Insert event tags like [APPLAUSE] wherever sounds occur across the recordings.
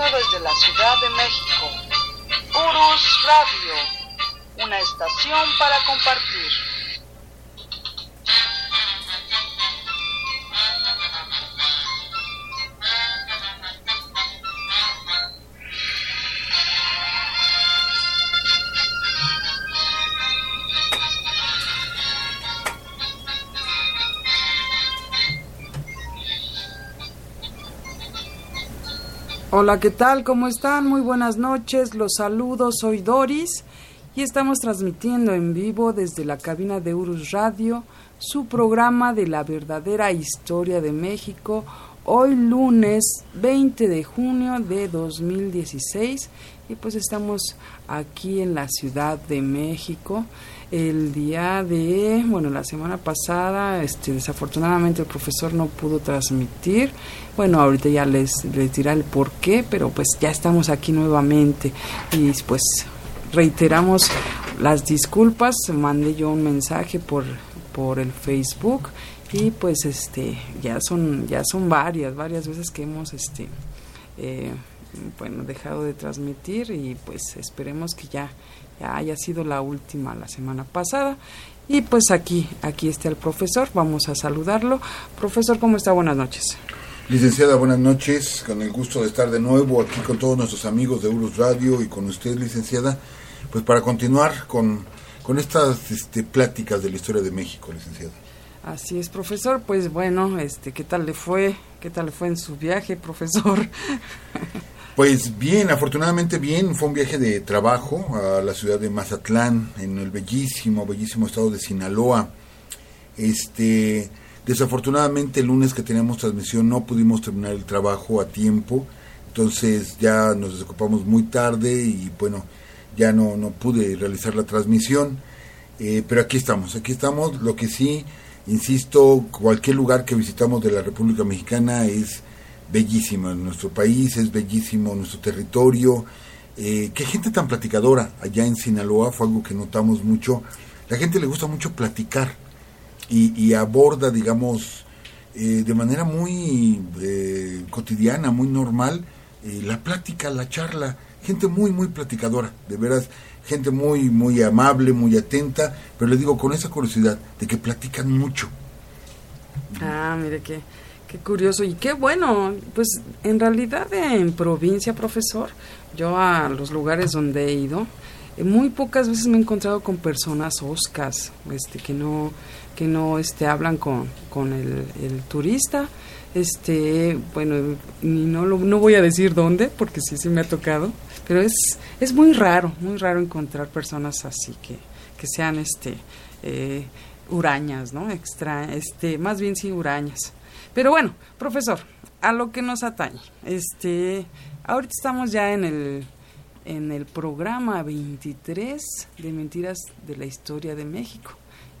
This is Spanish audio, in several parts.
Desde la Ciudad de México. Urus Radio, una estación para compartir. Hola, ¿qué tal? ¿Cómo están? Muy buenas noches. Los saludo. Soy Doris y estamos transmitiendo en vivo desde la cabina de Urus Radio su programa de la verdadera historia de México. Hoy lunes 20 de junio de 2016 y pues estamos aquí en la Ciudad de México el día de, bueno, la semana pasada, este, desafortunadamente el profesor no pudo transmitir. Bueno, ahorita ya les, les dirá el por qué, pero pues ya estamos aquí nuevamente y pues reiteramos las disculpas. Mandé yo un mensaje por, por el Facebook y pues este ya son ya son varias varias veces que hemos este eh, bueno dejado de transmitir y pues esperemos que ya ya haya sido la última la semana pasada. Y pues aquí, aquí está el profesor, vamos a saludarlo. Profesor, ¿cómo está? Buenas noches. Licenciada, buenas noches, con el gusto de estar de nuevo aquí con todos nuestros amigos de Urus Radio y con usted, licenciada, pues para continuar con, con estas este, pláticas de la historia de México, licenciada. Así es, profesor. Pues bueno, este, ¿qué tal le fue? ¿Qué tal le fue en su viaje, profesor? [LAUGHS] Pues bien, afortunadamente bien, fue un viaje de trabajo a la ciudad de Mazatlán, en el bellísimo, bellísimo estado de Sinaloa. Este, desafortunadamente el lunes que teníamos transmisión no pudimos terminar el trabajo a tiempo, entonces ya nos desocupamos muy tarde y bueno, ya no, no pude realizar la transmisión, eh, pero aquí estamos, aquí estamos, lo que sí, insisto, cualquier lugar que visitamos de la República Mexicana es bellísima. Nuestro país es bellísimo, nuestro territorio. Eh, qué gente tan platicadora allá en Sinaloa fue algo que notamos mucho. La gente le gusta mucho platicar y, aborda, digamos, eh, de manera muy eh, cotidiana, muy normal, eh, la plática, la charla. Gente muy, muy platicadora, de veras, gente muy, muy amable, muy atenta, pero le digo con esa curiosidad de que platican mucho. Ah, mire que Qué curioso y qué bueno. Pues en realidad en provincia, profesor, yo a los lugares donde he ido, eh, muy pocas veces me he encontrado con personas oscas, este, que no, que no este, hablan con, con el, el turista. Este, bueno, no, lo, no voy a decir dónde, porque sí, sí me ha tocado, pero es, es muy raro, muy raro encontrar personas así que, que sean este, eh, hurañas, ¿no? Extra, este, más bien sí hurañas. Pero bueno, profesor, a lo que nos atañe. Este, ahorita estamos ya en el en el programa 23 de Mentiras de la Historia de México.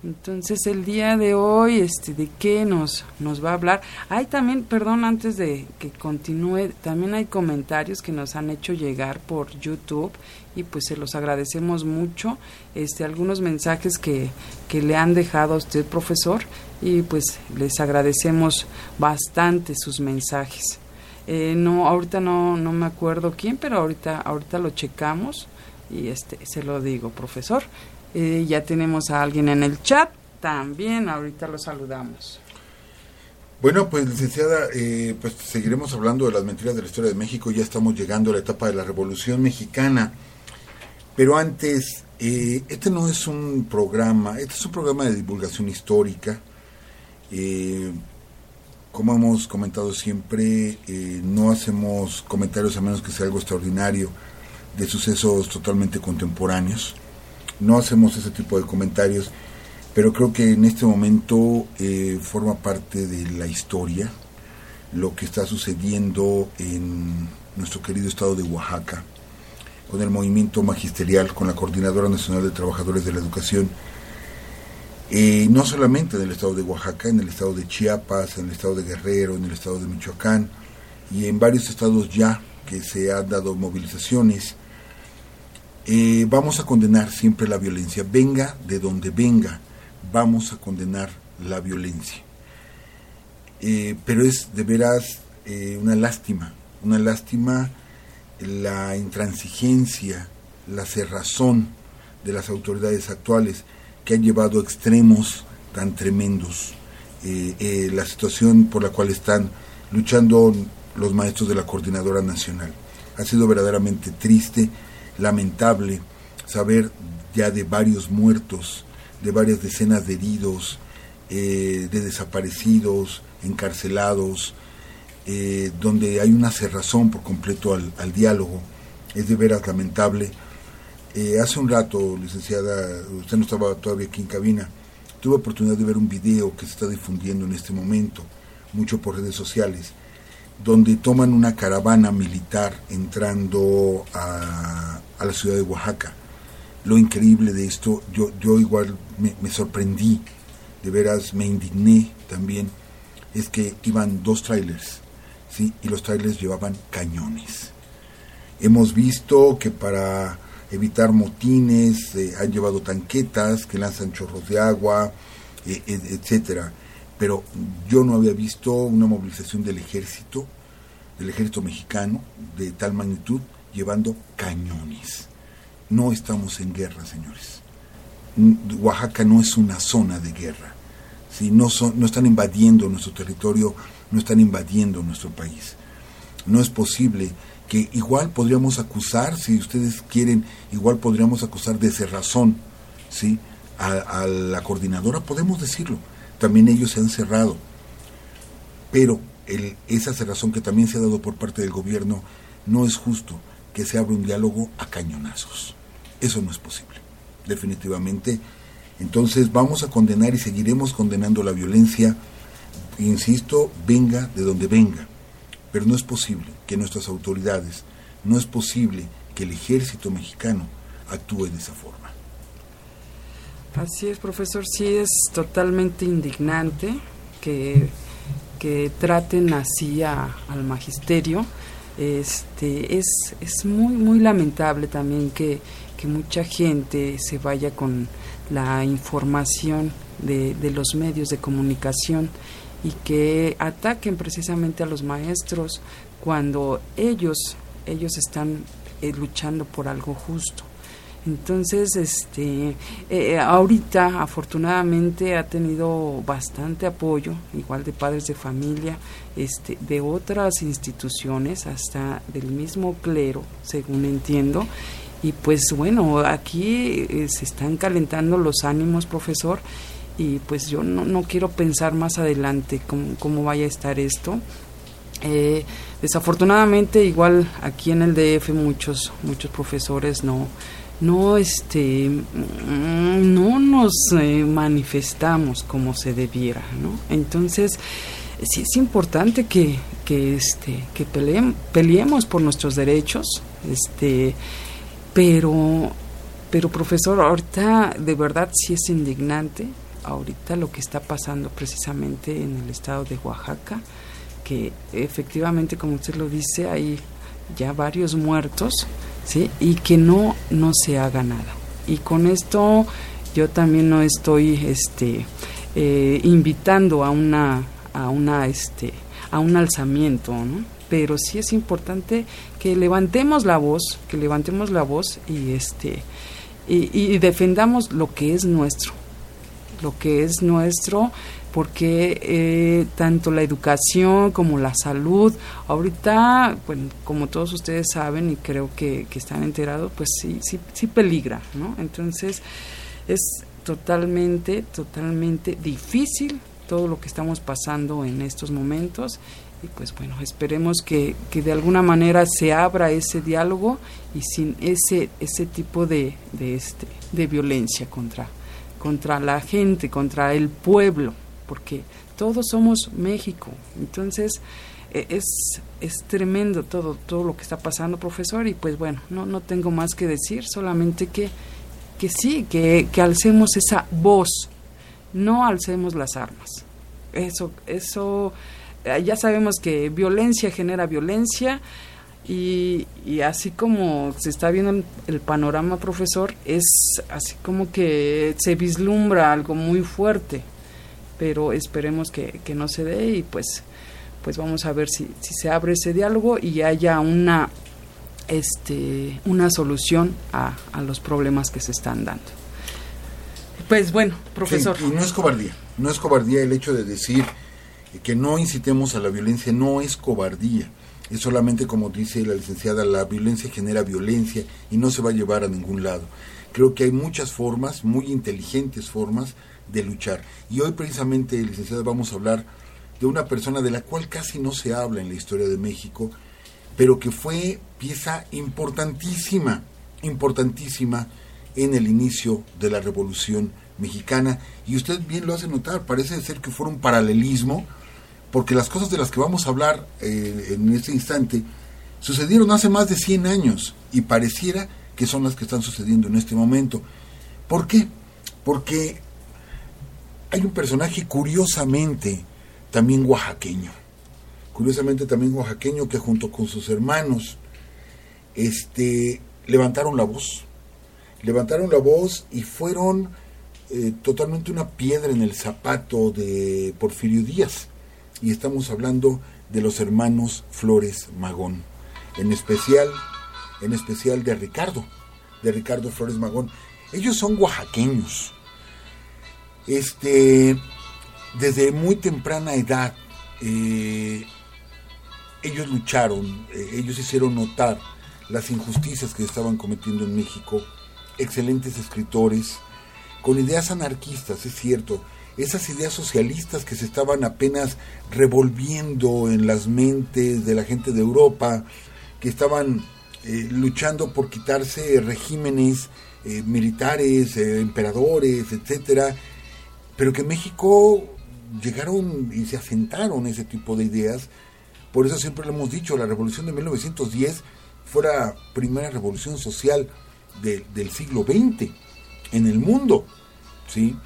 Entonces el día de hoy, este, ¿de qué nos, nos va a hablar? Hay también, perdón, antes de que continúe, también hay comentarios que nos han hecho llegar por YouTube y pues se los agradecemos mucho. Este, algunos mensajes que, que le han dejado a usted, profesor, y pues les agradecemos bastante sus mensajes. Eh, no, ahorita no, no me acuerdo quién, pero ahorita, ahorita lo checamos y este, se lo digo, profesor. Eh, ya tenemos a alguien en el chat, también ahorita lo saludamos. Bueno, pues licenciada, eh, pues seguiremos hablando de las mentiras de la historia de México, ya estamos llegando a la etapa de la Revolución Mexicana, pero antes, eh, este no es un programa, este es un programa de divulgación histórica, como hemos comentado siempre, no hacemos comentarios a menos que sea algo extraordinario de sucesos totalmente contemporáneos. No hacemos ese tipo de comentarios, pero creo que en este momento eh, forma parte de la historia lo que está sucediendo en nuestro querido estado de Oaxaca, con el movimiento magisterial, con la Coordinadora Nacional de Trabajadores de la Educación, eh, no solamente en el estado de Oaxaca, en el estado de Chiapas, en el estado de Guerrero, en el estado de Michoacán y en varios estados ya que se han dado movilizaciones. Eh, vamos a condenar siempre la violencia, venga de donde venga, vamos a condenar la violencia. Eh, pero es de veras una lástima, una lástima la intransigencia, la cerrazón de las autoridades actuales que han llevado a extremos tan tremendos eh, eh, la situación por la cual están luchando los maestros de la Coordinadora Nacional. Ha sido verdaderamente triste, lamentable saber ya de varios muertos, de varias decenas de heridos, eh, de desaparecidos, encarcelados, donde hay una cerrazón por completo al, al diálogo. Es de veras lamentable eh, hace un rato, licenciada, usted no estaba todavía aquí en cabina, tuve oportunidad de ver un video que se está difundiendo en este momento, mucho por redes sociales, donde toman una caravana militar entrando a, la ciudad de Oaxaca. Lo increíble de esto, yo, yo igual me, me sorprendí, de veras me indigné también, es que iban dos trailers, ¿sí? y los trailers llevaban cañones. Hemos visto que para evitar motines, eh, han llevado tanquetas que lanzan chorros de agua, eh, etcétera. Pero yo no había visto una movilización del ejército, del ejército mexicano, de tal magnitud, llevando cañones. No estamos en guerra, señores. Oaxaca no es una zona de guerra. Si no, son, no están invadiendo nuestro territorio, no están invadiendo nuestro país. No es posible que igual podríamos acusar, si ustedes quieren, igual podríamos acusar de cerrazón, ¿sí? A, la coordinadora, podemos decirlo. También ellos se han cerrado. Pero esa cerrazón que también se ha dado por parte del gobierno, no es justo que se abra un diálogo a cañonazos. Eso no es posible, definitivamente. Entonces vamos a condenar y seguiremos condenando la violencia, insisto, venga de donde venga pero no es posible que nuestras autoridades, no es posible que el ejército mexicano actúe de esa forma. Así es, profesor, sí es totalmente indignante que, que traten así al magisterio. Este, es, es muy, muy lamentable también que, que mucha gente se vaya con la información de, de los medios de comunicación y que ataquen precisamente a los maestros cuando ellos ellos están eh, luchando por algo justo. Entonces, este, eh, ahorita afortunadamente ha tenido bastante apoyo, igual de padres de familia, este, de otras instituciones, hasta del mismo clero, según entiendo. Y pues bueno, aquí eh, se están calentando los ánimos, profesor, y pues yo no, no quiero pensar más adelante cómo, cómo vaya a estar esto. Eh, desafortunadamente igual aquí en el DF muchos muchos profesores no no este mm, no nos eh, manifestamos como se debiera no entonces sí es importante que, que este que peleemos por nuestros derechos este pero pero profesor ahorita de verdad sí es indignante ahorita lo que está pasando precisamente en el estado de Oaxaca, que efectivamente, como usted lo dice, hay ya varios muertos, ¿sí? Y que no, no se haga nada. Y con esto yo también no estoy este, eh, invitando a una, a una, este, a un alzamiento, ¿no? Pero sí es importante que levantemos la voz, que levantemos la voz y este y defendamos lo que es nuestro, lo que es nuestro, porque eh, tanto la educación como la salud, ahorita, bueno, como todos ustedes saben y creo que, están enterados, pues sí, sí, sí peligra, ¿no? Entonces es totalmente, totalmente difícil todo lo que estamos pasando en estos momentos y pues bueno, esperemos que, que, de alguna manera se abra ese diálogo y sin ese, ese tipo de, de, este, de violencia contra, contra la gente, contra el pueblo, porque todos somos México. Entonces, e, es, es tremendo todo, todo lo que está pasando, profesor, y pues bueno, no, no tengo más que decir, solamente que, que sí, que, que alcemos esa voz, no alcemos las armas. Eso, eso, eh, ya sabemos que violencia genera violencia, y, así como se está viendo el, panorama, profesor, es así como que se vislumbra algo muy fuerte, pero esperemos que, que no se dé y pues pues vamos a ver si, si se abre ese diálogo y haya una este una solución a, a los problemas que se están dando. Pues bueno, profesor. y no es cobardía, no es cobardía el hecho de decir que no incitemos a la violencia, no es cobardía. Es solamente como dice la licenciada, la violencia genera violencia y no se va a llevar a ningún lado. Creo que hay muchas formas, muy inteligentes formas de luchar. Y hoy precisamente, licenciada, vamos a hablar de una persona de la cual casi no se habla en la historia de México, pero que fue pieza importantísima, importantísima en el inicio de la Revolución Mexicana. Y usted bien lo hace notar, parece ser que fue un paralelismo, porque las cosas de las que vamos a hablar eh, en este instante sucedieron hace más de 100 años y pareciera que son las que están sucediendo en este momento. ¿Por qué? Porque hay un personaje curiosamente también oaxaqueño. Curiosamente también oaxaqueño que junto con sus hermanos este, levantaron la voz. Levantaron la voz y fueron eh, totalmente una piedra en el zapato de Porfirio Díaz. Y estamos hablando de los hermanos Flores Magón. En especial, en especial de Ricardo, de Ricardo Flores Magón. Ellos son oaxaqueños. Este, desde muy temprana edad eh, ellos lucharon, eh, ellos hicieron notar las injusticias que estaban cometiendo en México, excelentes escritores, con ideas anarquistas, es cierto, esas ideas socialistas que se estaban apenas revolviendo en las mentes de la gente de Europa, que estaban eh, luchando por quitarse regímenes militares, emperadores, etcétera, pero que México llegaron y se asentaron ese tipo de ideas. Por eso siempre lo hemos dicho, la revolución de 1910 fue la primera revolución social del siglo XX en el mundo, ¿sí?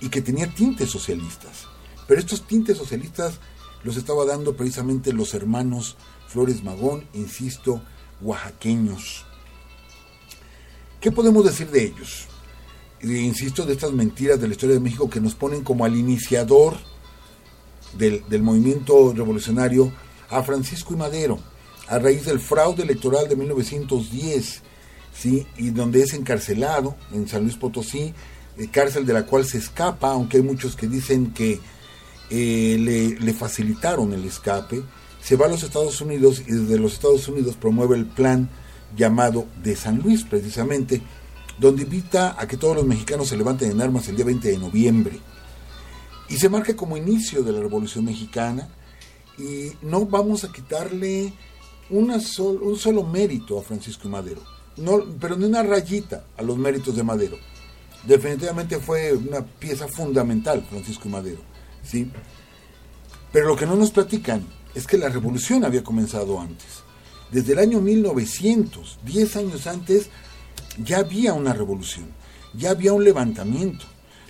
Y que tenía tintes socialistas. Pero estos tintes socialistas los estaba dando precisamente los hermanos Flores Magón, insisto, oaxaqueños. ¿Qué podemos decir de ellos? insisto, de estas mentiras de la historia de México que nos ponen como al iniciador del, movimiento revolucionario a Francisco y Madero, a raíz del fraude electoral de 1910, ¿sí? y donde es encarcelado en San Luis Potosí, eh, cárcel de la cual se escapa, aunque hay muchos que dicen que eh, le, facilitaron el escape, se va a los Estados Unidos y desde los Estados Unidos promueve el plan llamado de San Luis, precisamente, donde invita a que todos los mexicanos se levanten en armas el día 20 de noviembre. Y se marca como inicio de la Revolución Mexicana y no vamos a quitarle una un solo mérito a Francisco Madero, no, pero ni una rayita a los méritos de Madero. Definitivamente fue una pieza fundamental Francisco Madero, ¿sí? Pero lo que no nos platican es que la revolución había comenzado antes. Desde el año 1900, 10 años antes, ya había una revolución, ya había un levantamiento.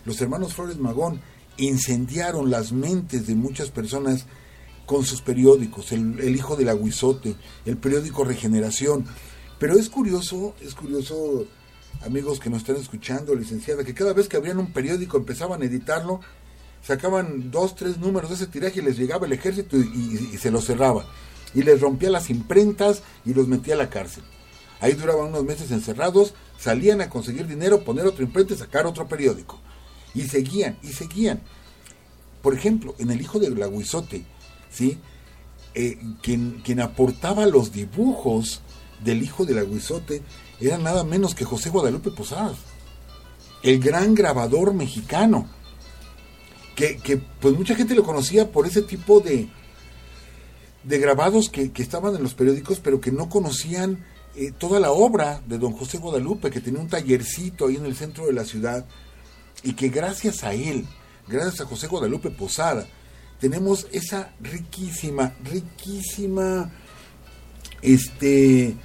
Los hermanos Flores Magón incendiaron las mentes de muchas personas con sus periódicos, el, Hijo del Aguizote, el periódico Regeneración. Pero es curioso, es curioso, amigos que nos están escuchando, licenciada, que cada vez que abrían un periódico empezaban a editarlo, sacaban dos, tres números de ese tiraje y les llegaba el ejército y, se los cerraba. Y les rompía las imprentas y los metía a la cárcel. Ahí duraban unos meses encerrados, salían a conseguir dinero, poner otro imprenta y sacar otro periódico. Y seguían, y seguían. Por ejemplo, en El Hijo del Aguizote, ¿sí? Eh, quien, quien aportaba los dibujos del Hijo del Aguizote era nada menos que José Guadalupe Posadas, el gran grabador mexicano, que, pues mucha gente lo conocía por ese tipo de, de grabados que, que estaban en los periódicos, pero que no conocían eh, toda la obra de don José Guadalupe, que tenía un tallercito ahí en el centro de la ciudad, y que gracias a él, gracias a José Guadalupe Posada, tenemos esa riquísima, riquísima, este,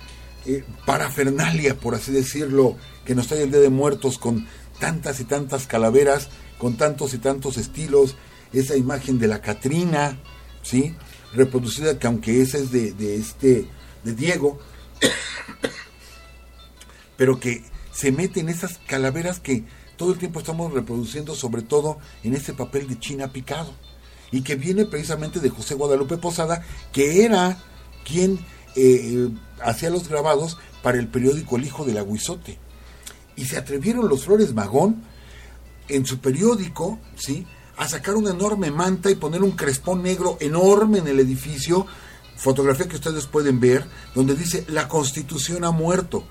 eh, parafernalia, por así decirlo, que nos trae el Día de Muertos con tantas y tantas calaveras, con tantos y tantos estilos, esa imagen de la Catrina, ¿sí? Reproducida, que aunque esa es de, de este, de Diego, [COUGHS] pero que se mete en esas calaveras que todo el tiempo estamos reproduciendo, sobre todo en ese papel de China picado, y que viene precisamente de José Guadalupe Posada, que era quien eh, hacía los grabados para el periódico El Hijo del Aguizote. Y se atrevieron los Flores Magón en su periódico, ¿sí? a sacar una enorme manta y poner un crespón negro enorme en el edificio, fotografía que ustedes pueden ver, donde dice la Constitución ha muerto.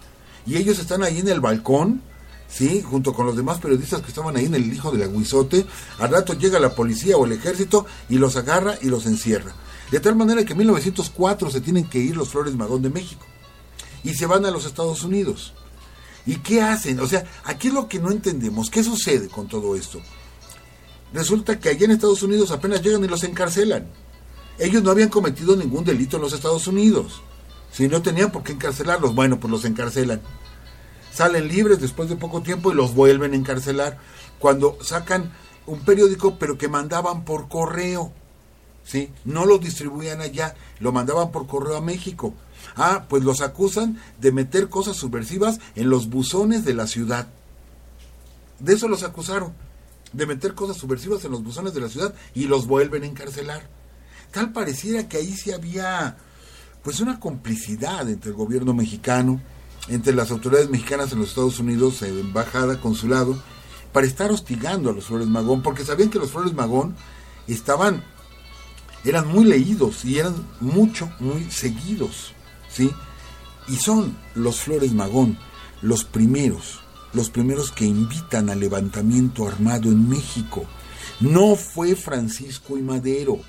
Y ellos están ahí en el balcón, ¿sí? Junto con los demás periodistas que estaban ahí en el hijo del aguizote. Al rato llega la policía o el ejército y los agarra y los encierra. De tal manera que en 1904 se tienen que ir los Flores Magón de México. Y se van a los Estados Unidos. ¿Y qué hacen? O sea, aquí es lo que no entendemos. ¿Qué sucede con todo esto? Resulta que allá en Estados Unidos apenas llegan y los encarcelan. Ellos no habían cometido ningún delito en los Estados Unidos. Si no tenían por qué encarcelarlos, bueno, pues los encarcelan. Salen libres después de poco tiempo y los vuelven a encarcelar. Cuando sacan un periódico, pero que mandaban por correo. ¿Sí? No lo distribuían allá, lo mandaban por correo a México. Ah, pues los acusan de meter cosas subversivas en los buzones de la ciudad. De eso los acusaron, de meter cosas subversivas en los buzones de la ciudad y los vuelven a encarcelar. Tal pareciera que ahí sí había pues una complicidad entre el gobierno mexicano, entre las autoridades mexicanas en los Estados Unidos, embajada, consulado, para estar hostigando a los Flores Magón, porque sabían que los Flores Magón estaban, eran muy leídos y eran mucho, muy seguidos, ¿sí? Y son los Flores Magón los primeros, los primeros que invitan al levantamiento armado en México. No fue Francisco y Madero,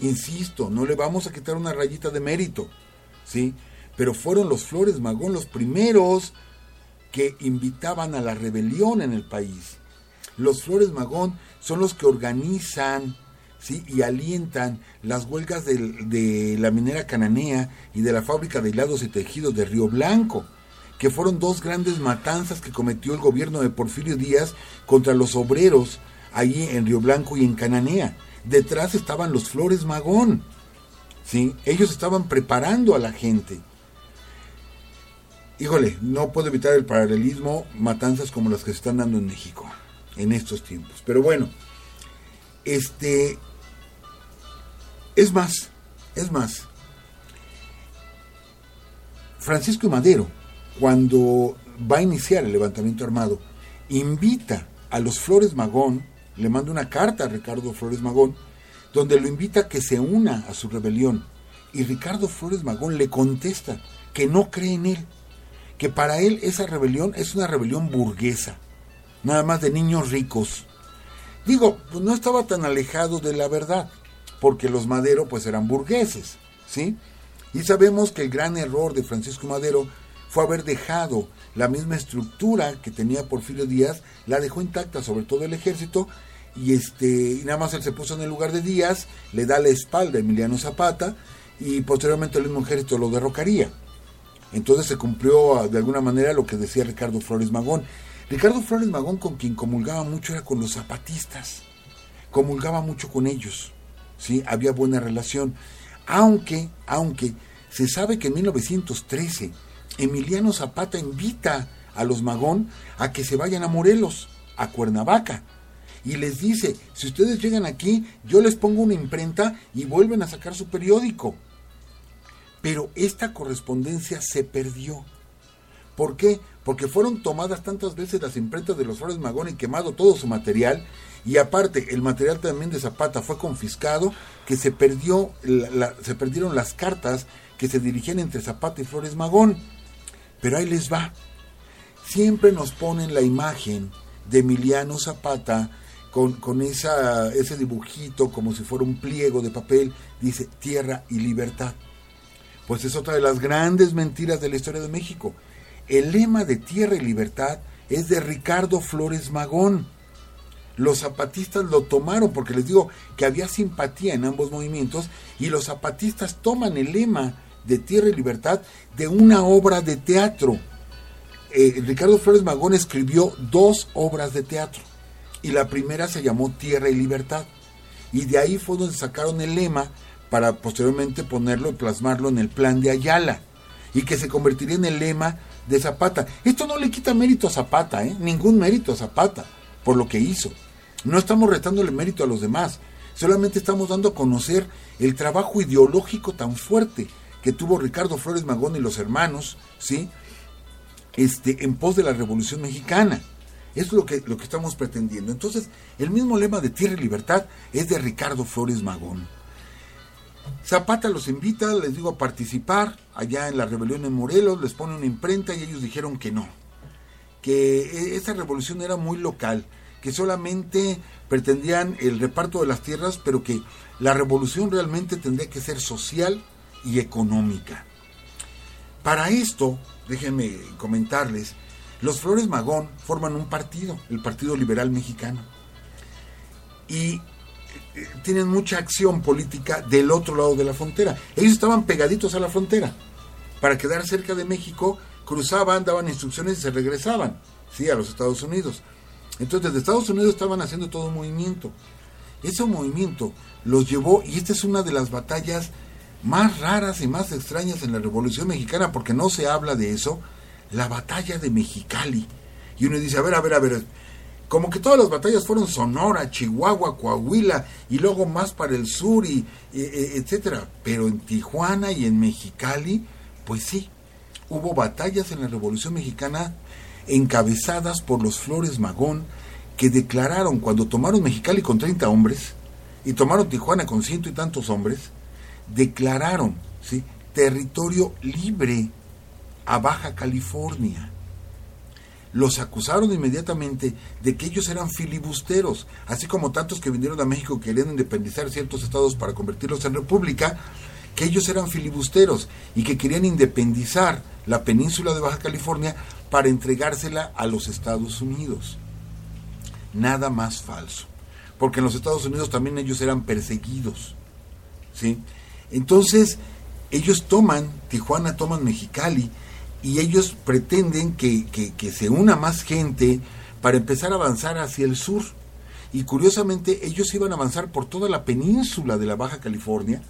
Insisto, no le vamos a quitar una rayita de mérito, ¿sí? Pero fueron los Flores Magón los primeros que invitaban a la rebelión en el país. Los Flores Magón son los que organizan ¿sí? y alientan las huelgas de, la minera cananea y de la fábrica de hilados y tejidos de Río Blanco, que fueron dos grandes matanzas que cometió el gobierno de Porfirio Díaz contra los obreros allí en Río Blanco y en Cananea detrás estaban los Flores Magón. ¿sí? Ellos estaban preparando a la gente. Híjole, no puedo evitar el paralelismo, matanzas como las que se están dando en México en estos tiempos. Pero bueno, este es más, es más. Francisco Madero, cuando va a iniciar el levantamiento armado, invita a los Flores Magón le manda una carta a Ricardo Flores Magón, donde lo invita a que se una a su rebelión. Y Ricardo Flores Magón le contesta que no cree en él, que para él esa rebelión es una rebelión burguesa, nada más de niños ricos. Digo, pues no estaba tan alejado de la verdad, porque los Madero pues eran burgueses, ¿sí? Y sabemos que el gran error de Francisco Madero fue haber dejado la misma estructura que tenía Porfirio Díaz, la dejó intacta, sobre todo el ejército, y este y nada más él se puso en el lugar de Díaz, le da la espalda a Emiliano Zapata y posteriormente el mismo ejército lo derrocaría. Entonces se cumplió ah, de alguna manera lo que decía Ricardo Flores Magón. Ricardo Flores Magón con quien comulgaba mucho era con los zapatistas, comulgaba mucho con ellos, ¿sí? había buena relación, aunque, aunque se sabe que en 1913 Emiliano Zapata invita a los Magón a que se vayan a Morelos, a Cuernavaca, y les dice, si ustedes llegan aquí, yo les pongo una imprenta y vuelven a sacar su periódico. Pero esta correspondencia se perdió. ¿Por qué? Porque fueron tomadas tantas veces las imprentas de los Flores Magón y quemado todo su material, y aparte el material también de Zapata fue confiscado, que se perdió, se perdieron las cartas que se dirigían entre Zapata y Flores Magón. Pero ahí les va. Siempre nos ponen la imagen de Emiliano Zapata con, con esa, ese dibujito como si fuera un pliego de papel, dice tierra y libertad. Pues es otra de las grandes mentiras de la historia de México. El lema de tierra y libertad es de Ricardo Flores Magón. Los zapatistas lo tomaron, porque les digo que había simpatía en ambos movimientos, y los zapatistas toman el lema de Tierra y Libertad de una obra de teatro. Eh, Ricardo Flores Magón escribió dos obras de teatro, y la primera se llamó Tierra y Libertad, y de ahí fue donde sacaron el lema para posteriormente ponerlo y plasmarlo en el plan de Ayala, y que se convertiría en el lema de Zapata. Esto no le quita mérito a Zapata, ¿eh? ningún mérito a Zapata por lo que hizo. No estamos restándole mérito a los demás, solamente estamos dando a conocer el trabajo ideológico tan fuerte que tuvo Ricardo Flores Magón y los hermanos, ¿sí? Este, en pos de la Revolución Mexicana. Es lo que, lo que estamos pretendiendo. Entonces, el mismo lema de Tierra y Libertad es de Ricardo Flores Magón. Zapata los invita, les digo, a participar allá en la rebelión en Morelos, les pone una imprenta y ellos dijeron que no, que e, esa revolución era muy local, que solamente pretendían el reparto de las tierras, pero que la revolución realmente tendría que ser social y económica. Para esto, déjenme comentarles, los Flores Magón forman un partido, el Partido Liberal Mexicano. Y eh, tienen mucha acción política del otro lado de la frontera. Ellos estaban pegaditos a la frontera. Para quedar cerca de México, cruzaban, daban instrucciones y se regresaban, sí, a los Estados Unidos. Entonces, desde Estados Unidos estaban haciendo todo un movimiento. Ese movimiento los llevó, y esta es una de las batallas más raras y más extrañas en la Revolución Mexicana, porque no se habla de eso, la batalla de Mexicali. Y uno dice, a ver, a ver, a ver, como que todas las batallas fueron Sonora, Chihuahua, Coahuila, y luego más para el sur, y, etcétera. Pero en Tijuana y en Mexicali, pues sí, hubo batallas en la Revolución Mexicana encabezadas por los Flores Magón, que declararon cuando tomaron Mexicali con 30 hombres y tomaron Tijuana con ciento y tantos hombres, declararon ¿sí? territorio libre a Baja California. Los acusaron inmediatamente de que ellos eran filibusteros, así como tantos que vinieron a México queriendo independizar ciertos estados para convertirlos en república, que ellos eran filibusteros y que querían independizar la península de Baja California para entregársela a los Estados Unidos. Nada más falso. Porque en los Estados Unidos también ellos eran perseguidos. ¿sí? Entonces, ellos toman Tijuana, toman Mexicali, y ellos pretenden que, que, se una más gente para empezar a avanzar hacia el sur. Y curiosamente, ellos iban a avanzar por toda la península de la Baja California,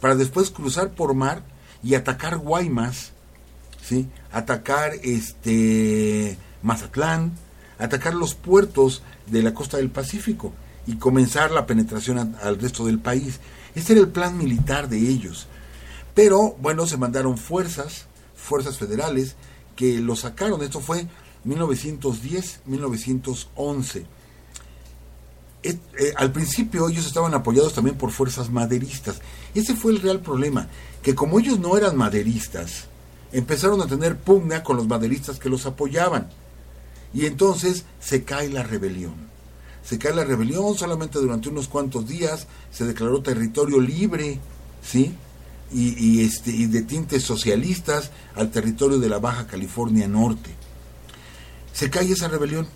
para después cruzar por mar y atacar Guaymas ¿sí? atacar este Mazatlán, atacar los puertos de la costa del Pacífico y comenzar la penetración al resto del país. Ese era el plan militar de ellos. Pero bueno, se mandaron fuerzas, fuerzas federales, que lo sacaron. Esto fue 1910-1911. Eh, al principio ellos estaban apoyados también por fuerzas maderistas. Ese fue el real problema, que como ellos no eran maderistas, empezaron a tener pugna con los maderistas que los apoyaban. Y entonces se cae la rebelión. Se cae la rebelión solamente durante unos cuantos días, se declaró territorio libre, ¿sí? Y, este, y de tintes socialistas al territorio de la Baja California Norte. Se cae esa rebelión.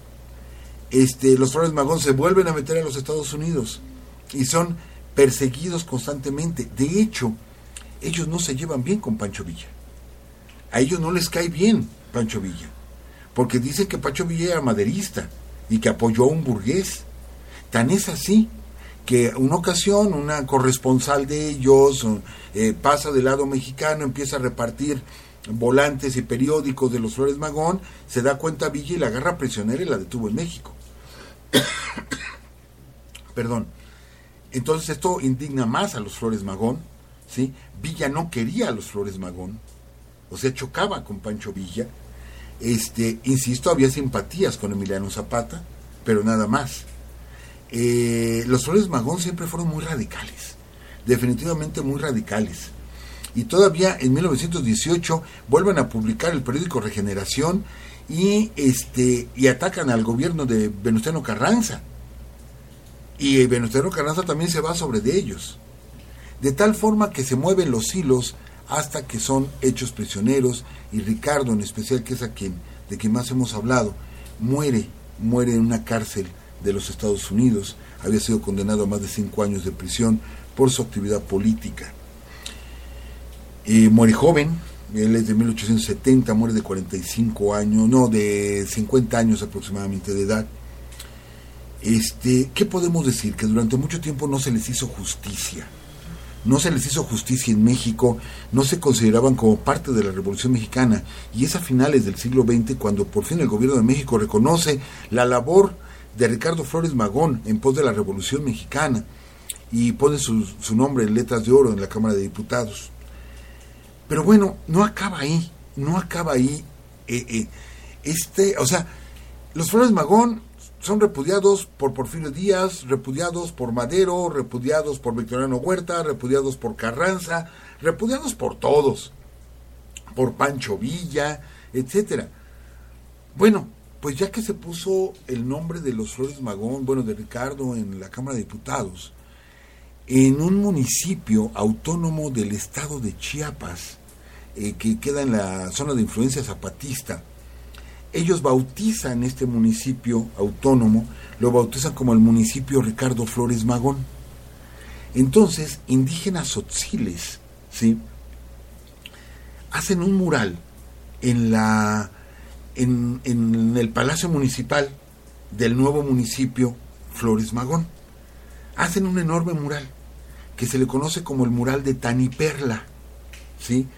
Este, los Flores Magón se vuelven a meter a los Estados Unidos y son perseguidos constantemente. De hecho, ellos no se llevan bien con Pancho Villa a ellos no les cae bien Pancho Villa, porque dicen que Pancho Villa era maderista y que apoyó a un burgués. Tan es así que una ocasión una corresponsal de ellos eh, pasa del lado mexicano, empieza a repartir volantes y periódicos de los Flores Magón, se da cuenta Villa y la agarra prisionera y la detuvo en México. [COUGHS] Perdón. Entonces esto indigna más a los Flores Magón, ¿sí? Villa no quería a los Flores Magón, o sea, chocaba con Pancho Villa. Este, insisto, había simpatías con Emiliano Zapata, pero nada más. Eh, los Flores Magón siempre fueron muy radicales, definitivamente muy radicales. Y todavía en 1918 vuelven a publicar el periódico Regeneración y, este, y atacan al gobierno de Venustiano Carranza. Y Venustiano Carranza también se va sobre de ellos. De tal forma que se mueven los hilos hasta que son hechos prisioneros y Ricardo en especial, que es a quien, de quien más hemos hablado, muere, muere en una cárcel de los Estados Unidos. Había sido condenado a más de cinco años de prisión por su actividad política. Y muere joven, él es de 1870, muere de 45 años, no, de 50 años aproximadamente de edad. Este, ¿Qué podemos decir? Que durante mucho tiempo no se les hizo justicia. No se les hizo justicia en México, no se consideraban como parte de la Revolución Mexicana. Y es a finales del siglo XX cuando por fin el gobierno de México reconoce la labor de Ricardo Flores Magón en pos de la Revolución Mexicana y pone su, su nombre en letras de oro en la Cámara de Diputados. Pero bueno, no acaba ahí, no acaba ahí. Eh, eh, este, o sea, los Flores Magón son repudiados por Porfirio Díaz, repudiados por Madero, repudiados por Victoriano Huerta, repudiados por Carranza, repudiados por todos, por Pancho Villa, etcétera. Bueno, pues ya que se puso el nombre de los Flores Magón, bueno, de Ricardo en la Cámara de Diputados, en un municipio autónomo del estado de Chiapas, eh, que queda en la zona de influencia zapatista. Ellos bautizan este municipio autónomo, lo bautizan como el municipio Ricardo Flores Magón. Entonces, indígenas sotziles, ¿sí? Hacen un mural en, la, en, en el Palacio Municipal del nuevo municipio Flores Magón. Hacen un enorme mural que se le conoce como el mural de Taniperla, ¿sí?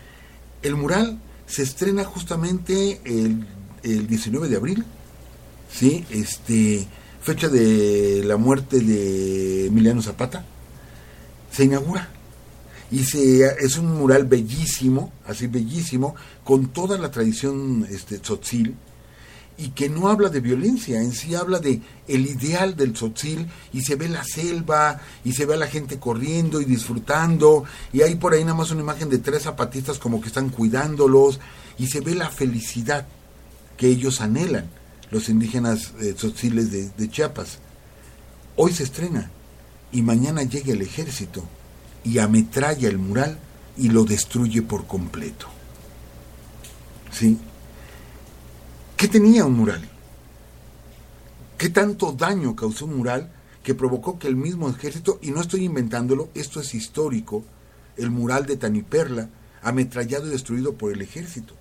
El mural se estrena justamente el, 19 de abril, ¿sí? Este, fecha de la muerte de Emiliano Zapata. Se inaugura. Y se, es un mural bellísimo, así bellísimo, con toda la tradición este, tzotzil, y que no habla de violencia, en sí habla de el ideal del tzotzil y se ve la selva y se ve a la gente corriendo y disfrutando y hay por ahí nada más una imagen de tres zapatistas como que están cuidándolos y se ve la felicidad que ellos anhelan, los indígenas eh, de, de Chiapas. Hoy se estrena y mañana llega el ejército y ametralla el mural y lo destruye por completo. ¿Sí? ¿Qué tenía un mural? ¿Qué tanto daño causó un mural que provocó que el mismo ejército, y no estoy inventándolo, esto es histórico, el mural de Taniperla, ametrallado y destruido por el ejército?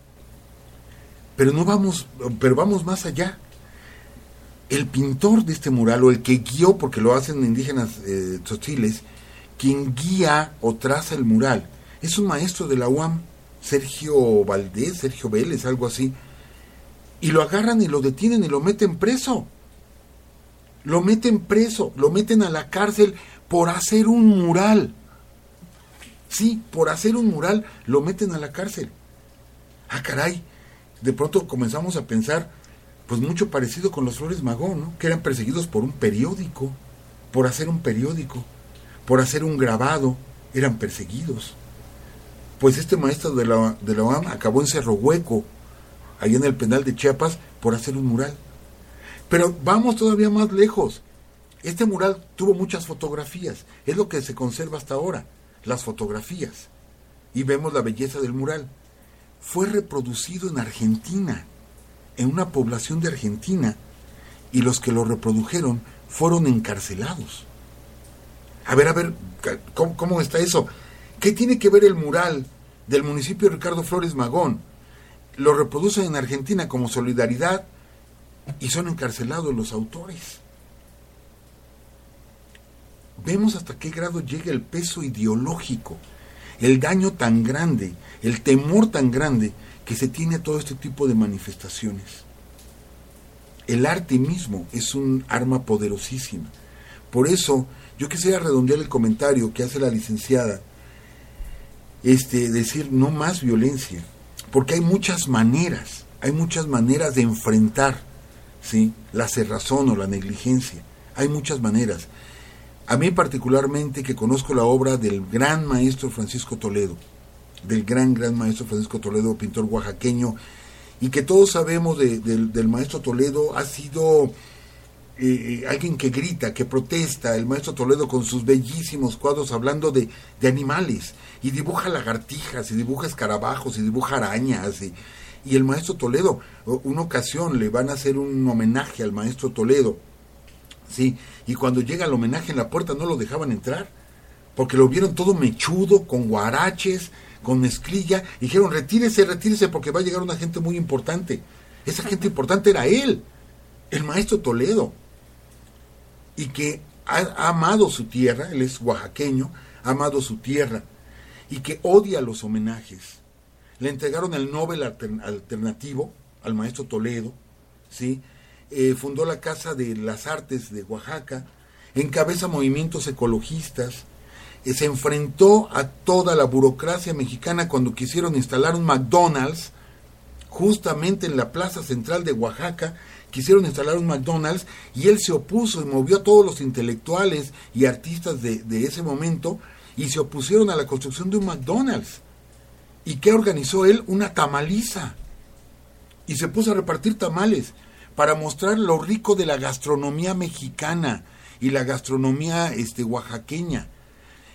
Pero no vamos, pero vamos más allá. El pintor de este mural, o el que guió, porque lo hacen indígenas eh, quien guía o traza el mural, es un maestro de la UAM, Sergio Valdés, Sergio Vélez, algo así, y lo agarran y lo detienen y lo meten preso. Lo meten preso, lo meten a la cárcel por hacer un mural. Sí, por hacer un mural lo meten a la cárcel. Ah, caray. De pronto comenzamos a pensar, pues mucho parecido con los Flores Magón, ¿no? Que eran perseguidos por un periódico, por hacer un periódico, por hacer un grabado, eran perseguidos. Pues este maestro de la, de la UAM acabó en Cerro Hueco, ahí en el penal de Chiapas, por hacer un mural. Pero vamos todavía más lejos. Este mural tuvo muchas fotografías, es lo que se conserva hasta ahora, las fotografías. Y vemos la belleza del mural. Fue reproducido en Argentina, en una población de Argentina, y los que lo reprodujeron fueron encarcelados. A ver, a ver, ¿cómo, cómo está eso? ¿Qué tiene que ver el mural del municipio Ricardo Flores Magón lo reproducen en Argentina como solidaridad y son encarcelados los autores. Vemos hasta qué grado llega el peso ideológico, el daño tan grande, el temor tan grande que se tiene a todo este tipo de manifestaciones. El arte mismo es un arma poderosísima. Por eso yo quisiera redondear el comentario que hace la licenciada, este, decir no más violencia, porque hay muchas maneras, hay muchas maneras de enfrentar ¿sí? la cerrazón o la negligencia, hay muchas maneras. A mí particularmente que conozco la obra del gran maestro Francisco Toledo, del gran, gran maestro Francisco Toledo, pintor oaxaqueño, y que todos sabemos del maestro Toledo, ha sido eh, eh, alguien que grita, que protesta, el maestro Toledo con sus bellísimos cuadros hablando de, de animales, y dibuja lagartijas, y dibuja escarabajos, y dibuja arañas, y, y el maestro Toledo, una ocasión le van a hacer un homenaje al maestro Toledo, Sí, y cuando llega el homenaje en la puerta no lo dejaban entrar, porque lo vieron todo mechudo, con guaraches, con mezclilla, y dijeron, retírese, retírese, porque va a llegar una gente muy importante. Esa gente importante era él, el maestro Toledo, y que ha, amado su tierra, él es oaxaqueño, ha amado su tierra, y que odia los homenajes. Le entregaron el Nobel alternativo al maestro Toledo, ¿sí? Eh, fundó la Casa de las Artes de Oaxaca, encabeza movimientos ecologistas, eh, se enfrentó a toda la burocracia mexicana cuando quisieron instalar un McDonald's justamente en la plaza central de Oaxaca, quisieron instalar un McDonald's y él se opuso y movió a todos los intelectuales y artistas de, ese momento y se opusieron a la construcción de un McDonald's. ¿Y qué organizó él? Una tamaliza. Y se puso a repartir tamales para mostrar lo rico de la gastronomía mexicana y la gastronomía este, oaxaqueña.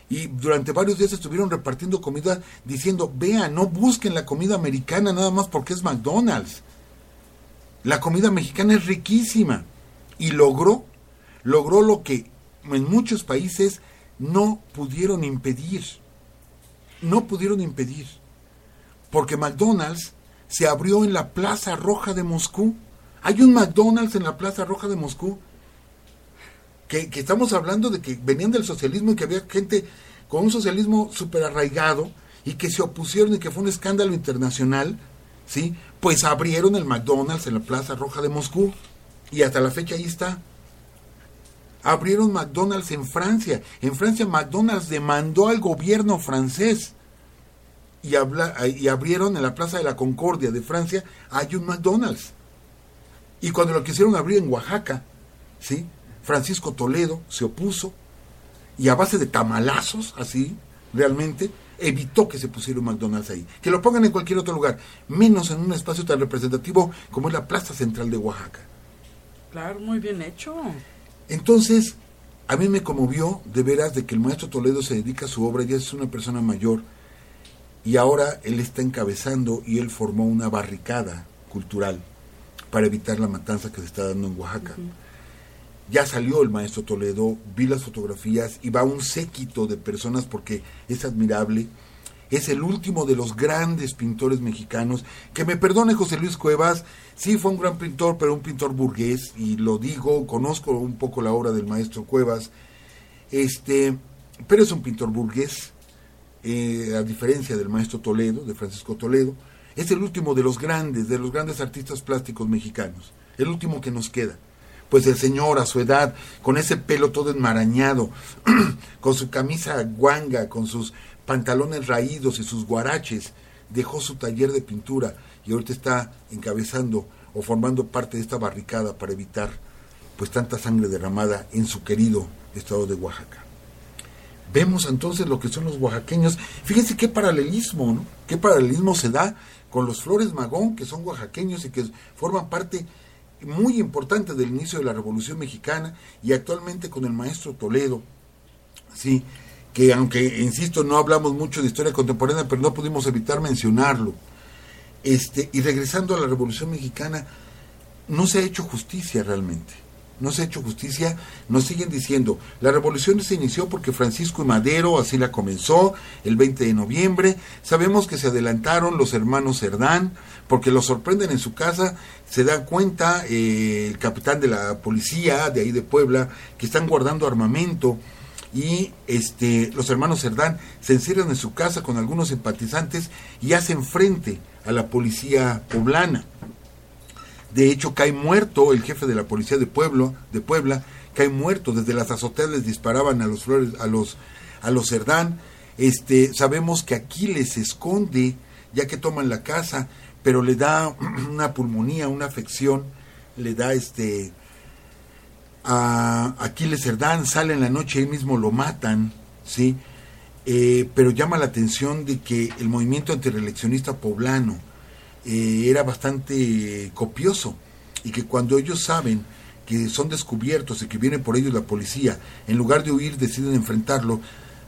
Y durante varios días estuvieron repartiendo comida diciendo, vean, no busquen la comida americana nada más porque es McDonald's. La comida mexicana es riquísima. Y logró, logró lo que en muchos países no pudieron impedir. No pudieron impedir. Porque McDonald's se abrió en la Plaza Roja de Moscú hay un McDonald's en la Plaza Roja de Moscú. Que, estamos hablando de que venían del socialismo y que había gente con un socialismo súper arraigado y que se opusieron y que fue un escándalo internacional, ¿sí? Pues abrieron el McDonald's en la Plaza Roja de Moscú y hasta la fecha ahí está. Abrieron McDonald's en Francia. En Francia McDonald's demandó al gobierno francés y, habla, y abrieron en la Plaza de la Concordia de Francia hay un McDonald's. Y cuando lo quisieron abrir en Oaxaca, ¿sí? Francisco Toledo se opuso y a base de tamalazos, así, realmente, evitó que se pusiera un McDonald's ahí. Que lo pongan en cualquier otro lugar, menos en un espacio tan representativo como es la Plaza Central de Oaxaca. Claro, muy bien hecho. Entonces, a mí me conmovió de veras de que el maestro Toledo se dedica a su obra, ya es una persona mayor, y ahora él está encabezando y él formó una barricada cultural para evitar la matanza que se está dando en Oaxaca. Ya salió el maestro Toledo, vi las fotografías y va un séquito de personas porque es admirable. Es el último de los grandes pintores mexicanos. Que me perdone José Luis Cuevas, sí fue un gran pintor, pero un pintor burgués, y lo digo, conozco un poco la obra del maestro Cuevas. Este, pero es un pintor burgués, eh, a diferencia del maestro Toledo, de Francisco Toledo es el último de los grandes, de los grandes artistas plásticos mexicanos, el último que nos queda. Pues el señor a su edad, con ese pelo todo enmarañado, [CLEARS THROAT] con su camisa guanga, con sus pantalones raídos y sus guaraches, dejó su taller de pintura y ahorita está encabezando o formando parte de esta barricada para evitar pues tanta sangre derramada en su querido estado de Oaxaca. Vemos entonces lo que son los oaxaqueños. Fíjense qué paralelismo, ¿no? Qué paralelismo se da con los Flores Magón, que son oaxaqueños y que forman parte muy importante del inicio de la Revolución Mexicana, y actualmente con el maestro Toledo, sí, que aunque, insisto, no hablamos mucho de historia contemporánea, pero no pudimos evitar mencionarlo. Este, y regresando a la Revolución Mexicana, no se ha hecho justicia realmente. No se ha hecho justicia, nos siguen diciendo, la revolución se inició porque Francisco y Madero así la comenzó el 20 de noviembre, sabemos que se adelantaron los hermanos Cerdán, porque lo sorprenden en su casa, se da cuenta eh, el capitán de la policía de ahí de Puebla, que están guardando armamento, y este, los hermanos Cerdán se encierran en su casa con algunos simpatizantes y hacen frente a la policía poblana. De hecho, cae muerto el jefe de la policía de pueblo, de Puebla, cae muerto. Desde las azoteas les disparaban a los flores, a los, a los Cerdán. Este, sabemos que Aquiles se esconde, ya que toman la casa, pero le da [CLEARS THROAT] una pulmonía, una afección, le da este a Aquiles Cerdán, sale en la noche, ahí mismo lo matan, ¿sí? Eh, pero llama la atención de que el movimiento antireeleccionista poblano, eh, era bastante copioso y que cuando ellos saben que son descubiertos y que viene por ellos la policía, en lugar de huir deciden enfrentarlo,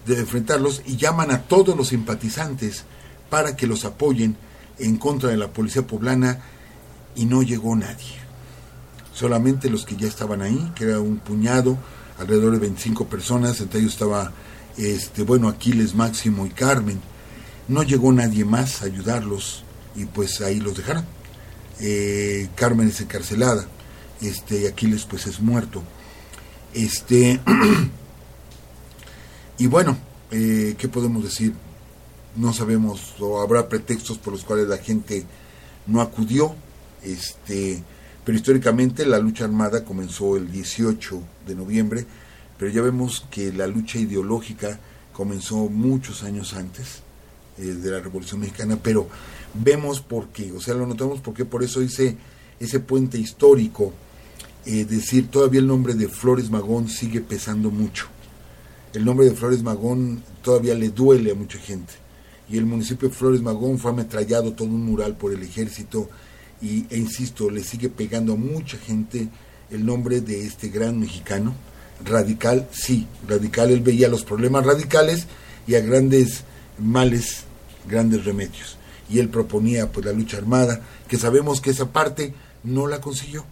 de enfrentarlos y llaman a todos los simpatizantes para que los apoyen en contra de la policía poblana y no llegó nadie. solamente los que ya estaban ahí, que era un puñado, alrededor de 25 personas, entre ellos estaba, este, bueno, Aquiles, Máximo y Carmen. No llegó nadie más a ayudarlos y pues ahí los dejaron. Eh, Carmen es encarcelada, este, Aquiles pues es muerto. Este, [CLEARS THROAT] y bueno, eh, ¿qué podemos decir? No sabemos, o habrá pretextos por los cuales la gente no acudió. Este, pero históricamente la lucha armada comenzó el 18 de noviembre, pero ya vemos que la lucha ideológica comenzó muchos años antes eh, de la Revolución Mexicana, pero vemos por qué, o sea, lo notamos porque por eso hice ese puente histórico, eh, decir, todavía el nombre de Flores Magón sigue pesando mucho. El nombre de Flores Magón todavía le duele a mucha gente. Y el municipio de Flores Magón fue ametrallado todo un mural por el ejército y, e insisto, le sigue pegando a mucha gente el nombre de este gran mexicano. Radical, sí, radical, él veía los problemas radicales y a grandes males, grandes remedios y él proponía pues la lucha armada, que sabemos que esa parte no la consiguió.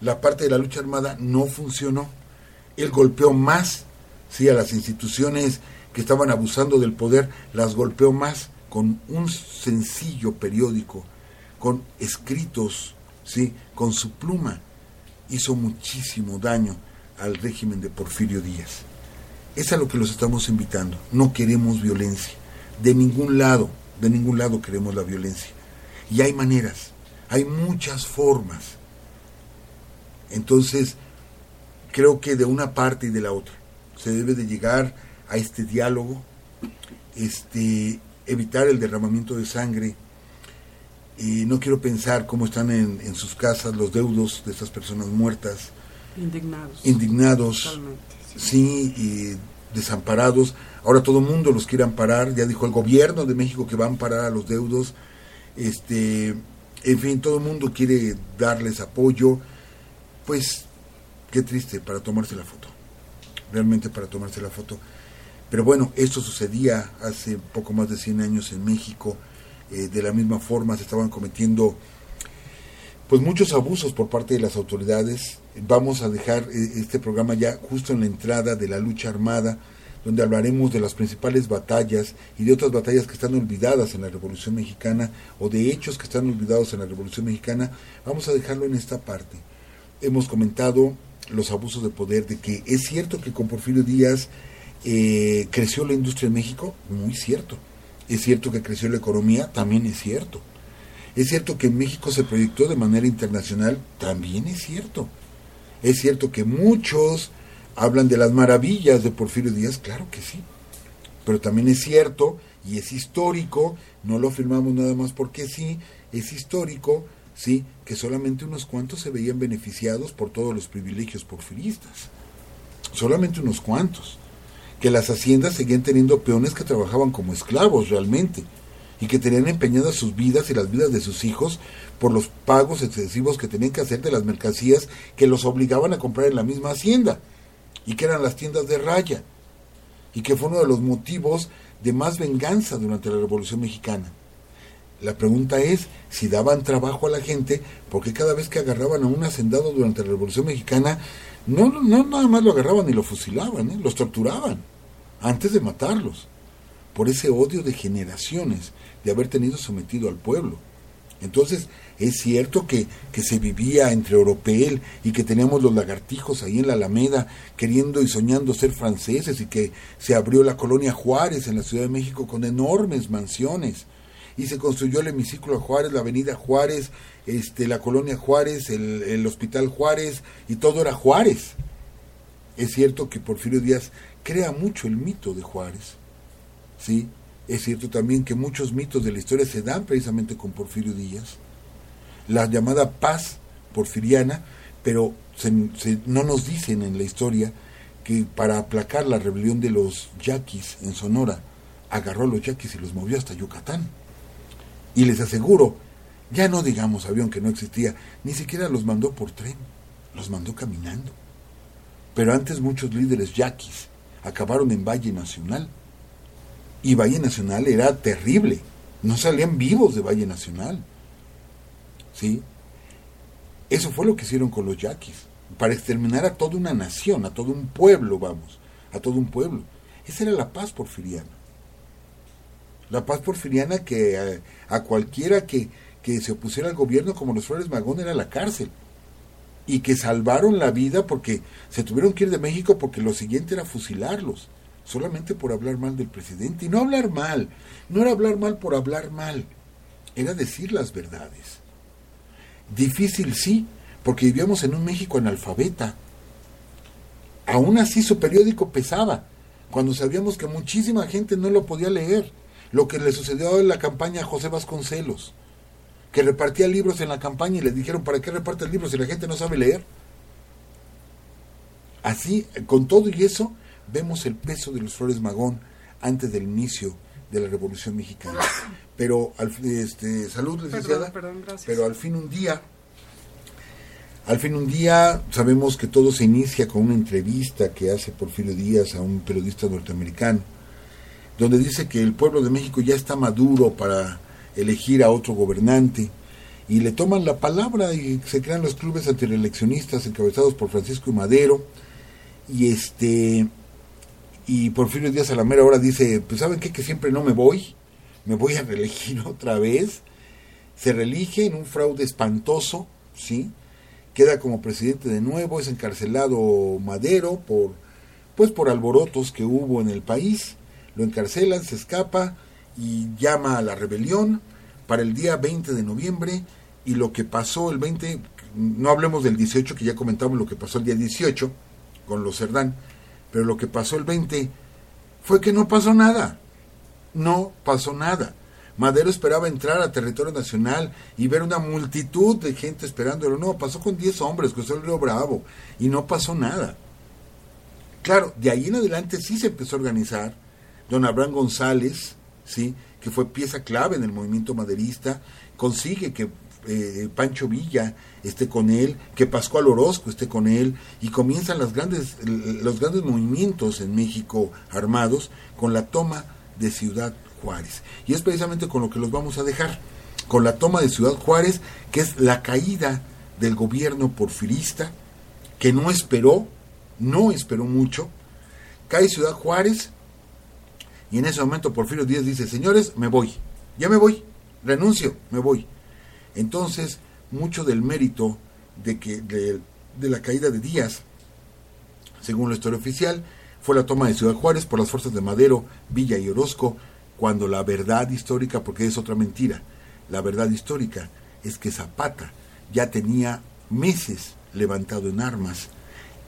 La parte de la lucha armada no funcionó. Él golpeó más, sí, a las instituciones que estaban abusando del poder, las golpeó más con un sencillo periódico, con escritos, sí, con su pluma. Hizo muchísimo daño al régimen de Porfirio Díaz. Es a lo que los estamos invitando. No queremos violencia, de ningún lado de ningún lado queremos la violencia. Y hay maneras, hay muchas formas. Entonces, creo que de una parte y de la otra se debe de llegar a este diálogo, este, evitar el derramamiento de sangre. Y no quiero pensar cómo están en, sus casas los deudos de estas personas muertas. Indignados. Indignados. sí, y desamparados. Ahora todo el mundo los quiere amparar, ya dijo el gobierno de México que va a amparar a los deudos. Este, en fin, todo el mundo quiere darles apoyo. Pues qué triste para tomarse la foto. Realmente para tomarse la foto. Pero bueno, esto sucedía hace poco más de 100 años en México. Eh, de la misma forma se estaban cometiendo pues muchos abusos por parte de las autoridades. Vamos a dejar eh, este programa ya justo en la entrada de la lucha armada, donde hablaremos de las principales batallas y de otras batallas que están olvidadas en la Revolución Mexicana o de hechos que están olvidados en la Revolución Mexicana. Vamos a dejarlo en esta parte. Hemos comentado los abusos de poder, de que es cierto que con Porfirio Díaz eh, creció la industria en México, muy cierto. Es cierto que creció la economía, también es cierto es cierto que México se proyectó de manera internacional, también es cierto. Es cierto que muchos hablan de las maravillas de Porfirio Díaz, claro que sí. Pero también es cierto y es histórico, no lo afirmamos nada más porque sí, es histórico, sí, que solamente unos cuantos se veían beneficiados por todos los privilegios porfiristas. Solamente unos cuantos. Que las haciendas seguían teniendo peones que trabajaban como esclavos realmente y que tenían empeñadas sus vidas y las vidas de sus hijos por los pagos excesivos que tenían que hacer de las mercancías que los obligaban a comprar en la misma hacienda y que eran las tiendas de raya y que fue uno de los motivos de más venganza durante la Revolución Mexicana. La pregunta es si daban trabajo a la gente, porque cada vez que agarraban a un hacendado durante la Revolución Mexicana, no, no nada más lo agarraban y lo fusilaban, ¿eh? los torturaban antes de matarlos, por ese odio de generaciones de haber tenido sometido al pueblo. Entonces, es cierto que, que, se vivía entre Oropel y que teníamos los lagartijos ahí en la Alameda queriendo y soñando ser franceses y que se abrió la colonia Juárez en la Ciudad de México con enormes mansiones y se construyó el hemiciclo Juárez, la avenida Juárez, este, la colonia Juárez, el, el hospital Juárez y todo era Juárez. Es cierto que Porfirio Díaz crea mucho el mito de Juárez, ¿sí? Es cierto también que muchos mitos de la historia se dan precisamente con Porfirio Díaz. La llamada paz porfiriana, pero no nos dicen en la historia que para aplacar la rebelión de los yaquis en Sonora, agarró a los yaquis y los movió hasta Yucatán. Y les aseguro, ya no digamos avión que no existía, ni siquiera los mandó por tren, los mandó caminando. Pero antes muchos líderes yaquis acabaron en Valle Nacional y Valle Nacional era terrible. No salían vivos de Valle Nacional. ¿Sí? Eso fue lo que hicieron con los yaquis, para exterminar a toda una nación, a todo un pueblo, vamos, a todo un pueblo. Esa era la paz porfiriana. La paz porfiriana que a, cualquiera que, que se opusiera al gobierno como los Flores Magón era la cárcel y que salvaron la vida porque se tuvieron que ir de México porque lo siguiente era fusilarlos, solamente por hablar mal del presidente. Y no hablar mal, no era hablar mal por hablar mal, era decir las verdades. Difícil sí, porque vivíamos en un México analfabeta. Aún así su periódico pesaba, cuando sabíamos que muchísima gente no lo podía leer, lo que le sucedió en la campaña a José Vasconcelos que repartía libros en la campaña y le dijeron, ¿para qué repartes libros si la gente no sabe leer? Así, con todo y eso, vemos el peso de los Flores Magón antes del inicio de la Revolución Mexicana. Pero, al, este, salud, licenciada. pero al fin un día, al fin un día, sabemos que todo se inicia con una entrevista que hace Porfirio Díaz a un periodista norteamericano, donde dice que el pueblo de México ya está maduro para elegir a otro gobernante y le toman la palabra y se crean los clubes antireeleccionistas encabezados por Francisco y Madero y este y Porfirio Díaz a la mera hora dice pues saben qué que siempre no me voy me voy a reelegir [LAUGHS] otra vez se reelige en un fraude espantoso sí queda como presidente de nuevo es encarcelado Madero por pues por alborotos que hubo en el país. Lo encarcelan se escapa y llama a la rebelión para el día 20 de noviembre y lo que pasó el 20, no hablemos del 18 que ya comentamos lo que pasó el día 18 con los Cerdán, pero lo que pasó el 20 fue que no pasó nada, no pasó nada. Madero esperaba entrar a territorio nacional y ver una multitud de gente esperándolo. No, pasó con 10 hombres, cruzó el río Bravo y no pasó nada. Claro, de ahí en adelante sí se empezó a organizar. Don Abraham González, ¿sí? que fue pieza clave en el movimiento maderista, consigue que eh, Pancho Villa esté con él, que Pascual Orozco esté con él, y comienzan grandes, los grandes movimientos en México armados con la toma de Ciudad Juárez. Y es precisamente con lo que los vamos a dejar, con la toma de Ciudad Juárez, que es la caída del gobierno porfirista, que no esperó, no esperó mucho, cae Ciudad Juárez, y en ese momento Porfirio Díaz dice, señores, me voy, ya me voy, renuncio, me voy. Entonces, mucho del mérito de, que, de, la caída de Díaz, según la historia oficial, fue la toma de Ciudad Juárez por las fuerzas de Madero, Villa y Orozco, cuando la verdad histórica, porque es otra mentira, la verdad histórica es que Zapata ya tenía meses levantado en armas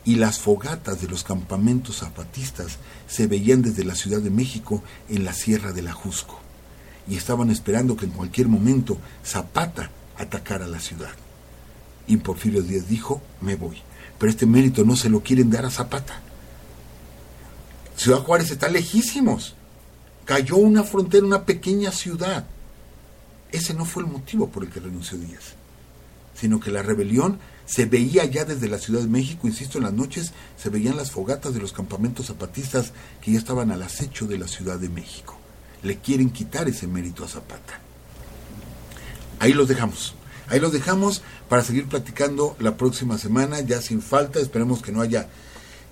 y las fogatas de los campamentos zapatistas se veían desde la Ciudad de México en la Sierra del Ajusco, y estaban esperando que en cualquier momento Zapata atacara la ciudad. Y Porfirio Díaz dijo, me voy. Pero este mérito no se lo quieren dar a Zapata. Ciudad Juárez está lejísimos. Cayó una frontera, una pequeña ciudad. Ese no fue el motivo por el que renunció Díaz, sino que la rebelión se veía ya desde la Ciudad de México, insisto, en las noches se veían las fogatas de los campamentos zapatistas que ya estaban al acecho de la Ciudad de México. Le quieren quitar ese mérito a Zapata. Ahí los dejamos. Ahí los dejamos para seguir platicando la próxima semana, ya sin falta. Esperemos que no haya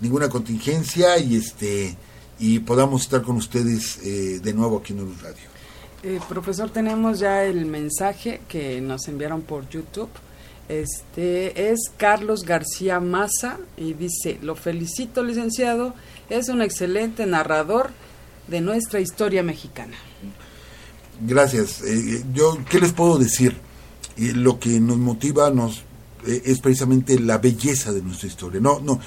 ninguna contingencia y este y podamos estar con ustedes eh, de nuevo aquí en el Radio. Eh, profesor, tenemos ya el mensaje que nos enviaron por YouTube este es Carlos García Maza y dice, lo felicito licenciado, es un excelente narrador de nuestra historia mexicana. Gracias. Eh, yo, ¿qué les puedo decir? Eh, lo que nos motiva nos, eh, es precisamente la belleza de nuestra historia. No, no,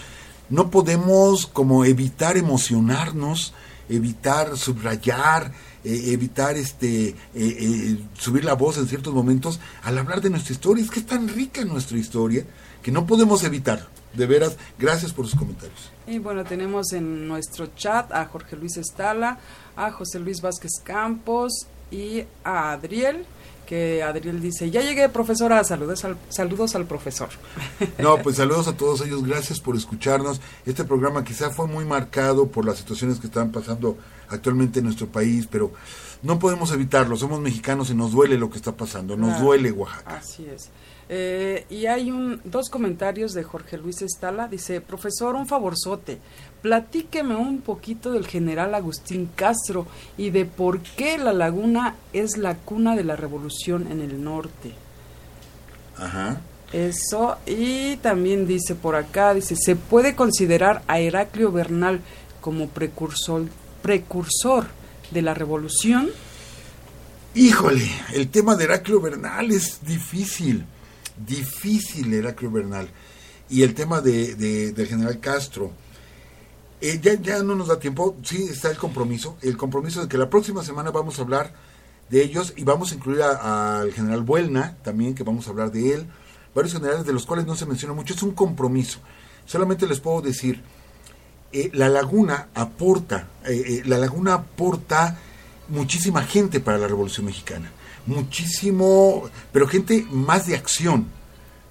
no podemos como evitar emocionarnos, evitar subrayar, eh, evitar este eh, eh, subir la voz en ciertos momentos al hablar de nuestra historia. Es que es tan rica nuestra historia que no podemos evitar. De veras, gracias por sus comentarios. Y bueno, tenemos en nuestro chat a Jorge Luis Estala, a José Luis Vázquez Campos y a Adriel que Adriel dice, ya llegué profesora, saludos al, saludos al profesor. [LAUGHS] No, pues saludos a todos ellos, gracias por escucharnos. Este programa quizá fue muy marcado por las situaciones que están pasando actualmente en nuestro país, pero no podemos evitarlo, somos mexicanos y nos duele lo que está pasando, nos duele Oaxaca. Así es. Eh, y hay un, dos comentarios de Jorge Luis Estala. Dice, profesor, un favorzote. Platíqueme un poquito del general Agustín Castro y de por qué la laguna es la cuna de la revolución en el norte. Ajá. Eso, y también dice por acá, dice, ¿se puede considerar a Heraclio Bernal como precursor, precursor de la revolución? Híjole, el tema de Heraclio Bernal es difícil difícil Heraclio Bernal. Y el tema de, del general Castro, eh, ya, ya no nos da tiempo, sí está el compromiso, el compromiso de que la próxima semana vamos a hablar de ellos y vamos a incluir al general Buelna también, que vamos a hablar de él, varios generales de los cuales no se menciona mucho, es un compromiso. Solamente les puedo decir, eh, la laguna aporta, eh, la laguna aporta muchísima gente para la Revolución Mexicana. Muchísimo, pero gente más de acción,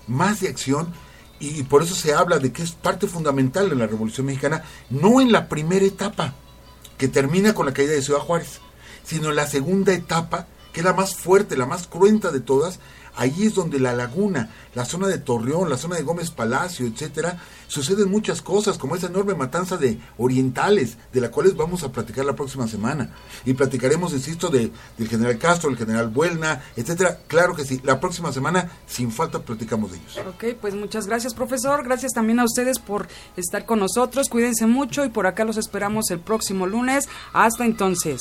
más de acción, y por eso se habla de que es parte fundamental de la Revolución Mexicana, no en la primera etapa, que termina con la caída de Ciudad Juárez, sino en la segunda etapa, que es la más fuerte, la más cruenta de todas, Ahí es donde la laguna, la zona de Torreón, la zona de Gómez Palacio, etcétera, suceden muchas cosas, como esa enorme matanza de orientales, de la cual vamos a platicar la próxima semana. Y platicaremos, insisto, de, del general Castro, el general Buelna, etcétera. Claro que sí, la próxima semana, sin falta, platicamos de ellos. Ok, pues muchas gracias, profesor. Gracias también a ustedes por estar con nosotros. Cuídense mucho y por acá los esperamos el próximo lunes. Hasta entonces.